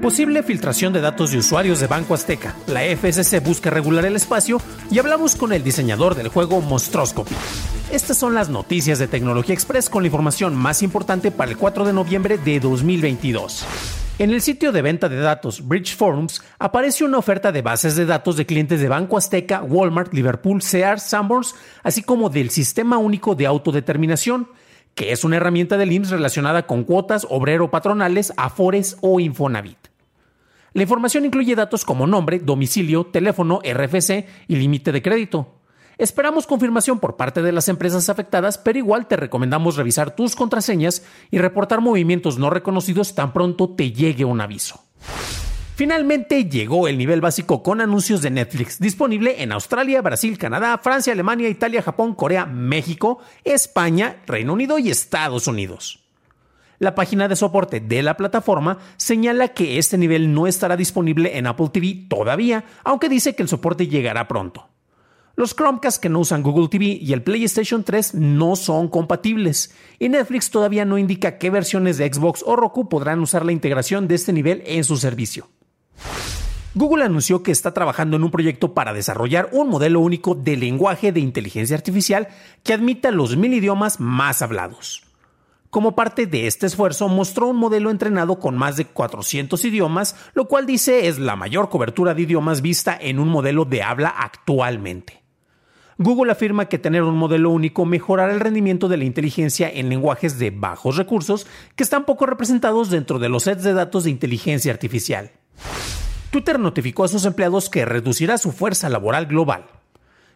Posible filtración de datos de usuarios de Banco Azteca. La FSC busca regular el espacio y hablamos con el diseñador del juego Monstroscopy. Estas son las noticias de Tecnología Express con la información más importante para el 4 de noviembre de 2022. En el sitio de venta de datos Bridge Forums aparece una oferta de bases de datos de clientes de Banco Azteca, Walmart, Liverpool, Sears, Sanborns, así como del Sistema Único de Autodeterminación, que es una herramienta del IMSS relacionada con cuotas obrero-patronales, Afores o Infonavit. La información incluye datos como nombre, domicilio, teléfono, RFC y límite de crédito. Esperamos confirmación por parte de las empresas afectadas, pero igual te recomendamos revisar tus contraseñas y reportar movimientos no reconocidos tan pronto te llegue un aviso. Finalmente llegó el nivel básico con anuncios de Netflix, disponible en Australia, Brasil, Canadá, Francia, Alemania, Italia, Japón, Corea, México, España, Reino Unido y Estados Unidos. La página de soporte de la plataforma señala que este nivel no estará disponible en Apple TV todavía, aunque dice que el soporte llegará pronto. Los Chromecast que no usan Google TV y el PlayStation 3 no son compatibles, y Netflix todavía no indica qué versiones de Xbox o Roku podrán usar la integración de este nivel en su servicio. Google anunció que está trabajando en un proyecto para desarrollar un modelo único de lenguaje de inteligencia artificial que admita los mil idiomas más hablados. Como parte de este esfuerzo, mostró un modelo entrenado con más de 400 idiomas, lo cual dice es la mayor cobertura de idiomas vista en un modelo de habla actualmente. Google afirma que tener un modelo único mejorará el rendimiento de la inteligencia en lenguajes de bajos recursos que están poco representados dentro de los sets de datos de inteligencia artificial. Twitter notificó a sus empleados que reducirá su fuerza laboral global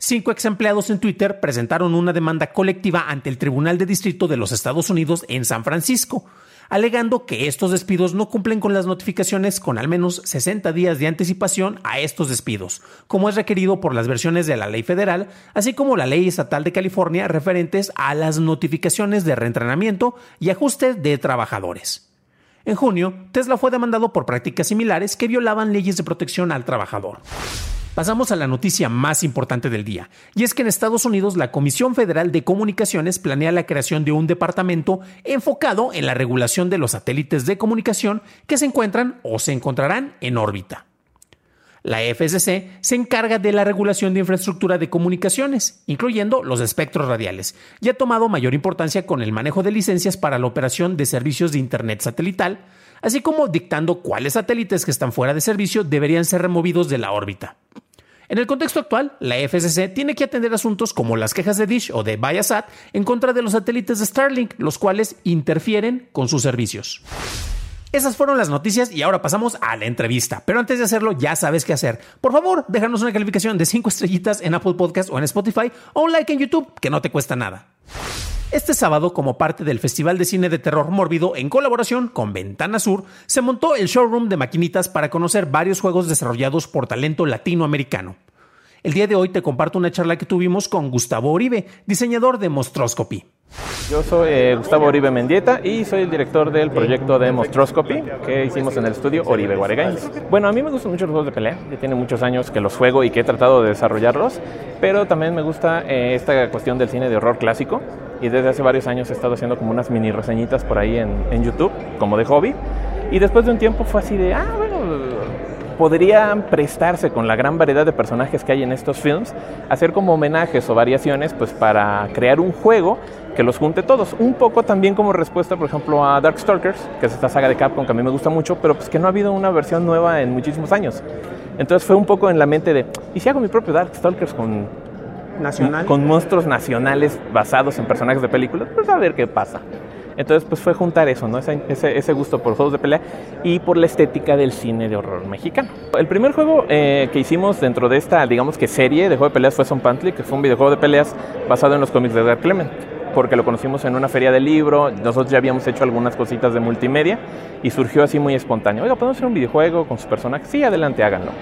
cinco ex empleados en Twitter presentaron una demanda colectiva ante el Tribunal de Distrito de los Estados Unidos en San Francisco, alegando que estos despidos no cumplen con las notificaciones con al menos 60 días de anticipación a estos despidos, como es requerido por las versiones de la ley federal, así como la ley estatal de California referentes a las notificaciones de reentrenamiento y ajuste de trabajadores. En junio, Tesla fue demandado por prácticas similares que violaban leyes de protección al trabajador. Pasamos a la noticia más importante del día, y es que en Estados Unidos la Comisión Federal de Comunicaciones planea la creación de un departamento enfocado en la regulación de los satélites de comunicación que se encuentran o se encontrarán en órbita. La FCC se encarga de la regulación de infraestructura de comunicaciones, incluyendo los espectros radiales, y ha tomado mayor importancia con el manejo de licencias para la operación de servicios de Internet satelital, así como dictando cuáles satélites que están fuera de servicio deberían ser removidos de la órbita. En el contexto actual, la FCC tiene que atender asuntos como las quejas de Dish o de Viasat en contra de los satélites de Starlink, los cuales interfieren con sus servicios. Esas fueron las noticias y ahora pasamos a la entrevista. Pero antes de hacerlo, ya sabes qué hacer. Por favor, déjanos una calificación de 5 estrellitas en Apple Podcast o en Spotify o un like en YouTube, que no te cuesta nada. Este sábado, como parte del Festival de Cine de Terror Mórbido, en colaboración con Ventana Sur, se montó el showroom de maquinitas para conocer varios juegos desarrollados por talento latinoamericano. El día de hoy te comparto una charla que tuvimos con Gustavo Oribe, diseñador de Monstroscopy. Yo soy eh, Gustavo Oribe Mendieta y soy el director del proyecto de Monstroscopy que hicimos en el estudio Oribe Games. Bueno, a mí me gustan mucho los juegos de pelea, ya tiene muchos años que los juego y que he tratado de desarrollarlos, pero también me gusta eh, esta cuestión del cine de horror clásico y desde hace varios años he estado haciendo como unas mini reseñitas por ahí en, en YouTube, como de hobby. Y después de un tiempo fue así de, ah, bueno, podrían prestarse con la gran variedad de personajes que hay en estos films, hacer como homenajes o variaciones pues para crear un juego que los junte todos. Un poco también como respuesta, por ejemplo, a Darkstalkers, que es esta saga de Capcom que a mí me gusta mucho, pero pues que no ha habido una versión nueva en muchísimos años. Entonces fue un poco en la mente de, ¿y si hago mi propio Darkstalkers con nacional. con monstruos nacionales basados en personajes de películas, pues a ver qué pasa. Entonces, pues fue juntar eso, ¿no? Ese, ese, ese, gusto por juegos de pelea y por la estética del cine de horror mexicano. El primer juego eh, que hicimos dentro de esta, digamos que serie de juego de peleas fue Son Pantley, que fue un videojuego de peleas basado en los cómics de Dark Clement porque lo conocimos en una feria de libro, nosotros ya habíamos hecho algunas cositas de multimedia y surgió así muy espontáneo. Oiga, ¿podemos hacer un videojuego con sus personajes? Sí, adelante, háganlo.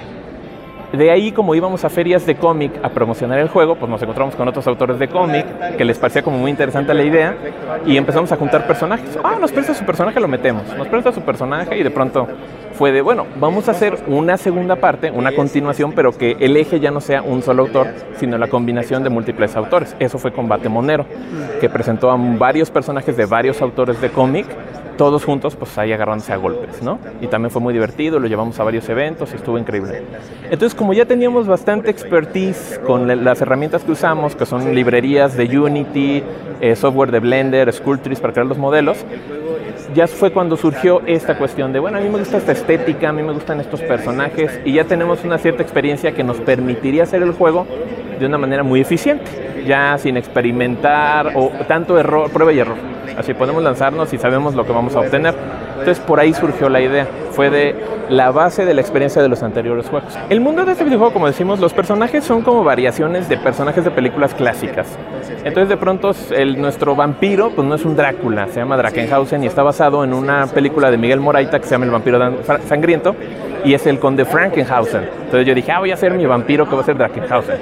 De ahí, como íbamos a ferias de cómic a promocionar el juego, pues nos encontramos con otros autores de cómic que les parecía como muy interesante la idea y empezamos a juntar personajes. Ah, nos presta su personaje, lo metemos. Nos presta su personaje y de pronto fue de, bueno, vamos a hacer una segunda parte, una continuación, pero que el eje ya no sea un solo autor, sino la combinación de múltiples autores. Eso fue Combate Monero, que presentó a varios personajes de varios autores de cómic todos juntos, pues ahí agarrándose a golpes, ¿no? Y también fue muy divertido, lo llevamos a varios eventos y estuvo increíble. Entonces, como ya teníamos bastante expertise con las herramientas que usamos, que son librerías de Unity, eh, software de Blender, Sculptris para crear los modelos, ya fue cuando surgió esta cuestión de, bueno, a mí me gusta esta estética, a mí me gustan estos personajes y ya tenemos una cierta experiencia que nos permitiría hacer el juego de una manera muy eficiente, ya sin experimentar o tanto error, prueba y error. Así podemos lanzarnos y sabemos lo que vamos a obtener. Entonces por ahí surgió la idea. Fue de la base de la experiencia de los anteriores juegos. El mundo de este videojuego, como decimos, los personajes son como variaciones de personajes de películas clásicas. Entonces de pronto el, nuestro vampiro pues no es un Drácula, se llama Drakenhausen y está basado en una película de Miguel Moraita que se llama El vampiro sangriento y es el conde Frankenhausen. Entonces yo dije, ah, voy a hacer mi vampiro que va a ser Drakenhausen.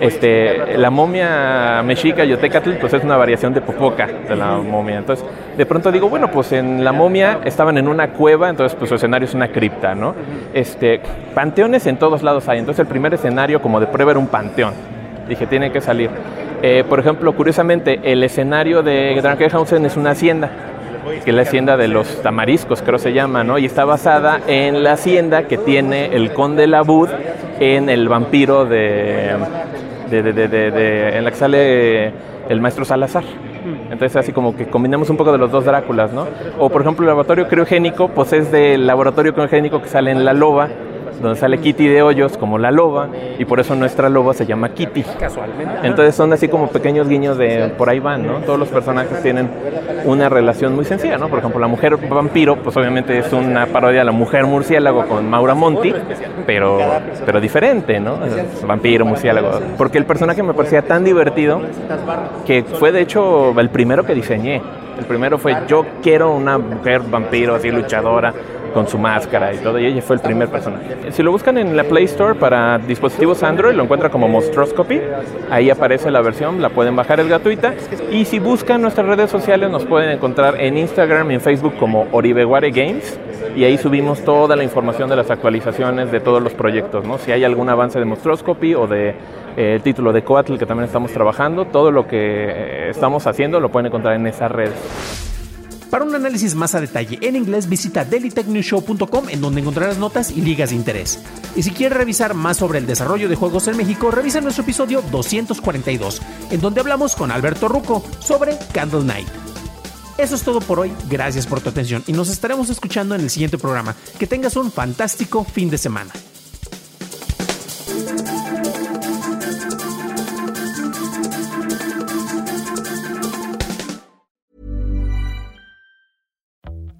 Este, la momia mexica Yotecatl pues es una variación de Popoca de la momia. Entonces de pronto digo, bueno, pues en la momia estaban en una cueva, entonces pues su escenario es una cripta, ¿no? Este, panteones en todos lados hay, entonces el primer escenario como de prueba era un panteón. Dije, tiene que salir. Eh, por ejemplo, curiosamente, el escenario de Drakenhausen es una hacienda que es la hacienda de los tamariscos, creo se llama, ¿no? Y está basada en la hacienda que tiene el conde Labud en el vampiro de, de, de, de en la que sale el maestro Salazar. Entonces así como que combinamos un poco de los dos Dráculas, ¿no? O por ejemplo el laboratorio criogénico, pues es del laboratorio criogénico que sale en La Loba, donde sale Kitty de Hoyos como la loba y por eso nuestra loba se llama Kitty. Casualmente. Entonces son así como pequeños guiños de por ahí van, ¿no? Todos los personajes tienen una relación muy sencilla, ¿no? Por ejemplo, la mujer vampiro, pues obviamente es una parodia de la mujer murciélago con Maura Monti, pero, pero diferente, ¿no? Vampiro, murciélago. Porque el personaje me parecía tan divertido que fue de hecho el primero que diseñé. El primero fue yo quiero una mujer vampiro así luchadora con su máscara y todo, y ella fue el primer personaje. Si lo buscan en la Play Store para dispositivos Android, lo encuentran como Monstroscopy, ahí aparece la versión, la pueden bajar, es gratuita, y si buscan nuestras redes sociales nos pueden encontrar en Instagram y en Facebook como Oribeguare Games, y ahí subimos toda la información de las actualizaciones de todos los proyectos, ¿no? Si hay algún avance de Monstroscopy o de eh, el título de Coatl que también estamos trabajando, todo lo que eh, estamos haciendo lo pueden encontrar en esas redes. Para un análisis más a detalle en inglés, visita dailytechnewshow.com en donde encontrarás notas y ligas de interés. Y si quieres revisar más sobre el desarrollo de juegos en México, revisa nuestro episodio 242, en donde hablamos con Alberto Ruco sobre Candle Night. Eso es todo por hoy, gracias por tu atención y nos estaremos escuchando en el siguiente programa. Que tengas un fantástico fin de semana.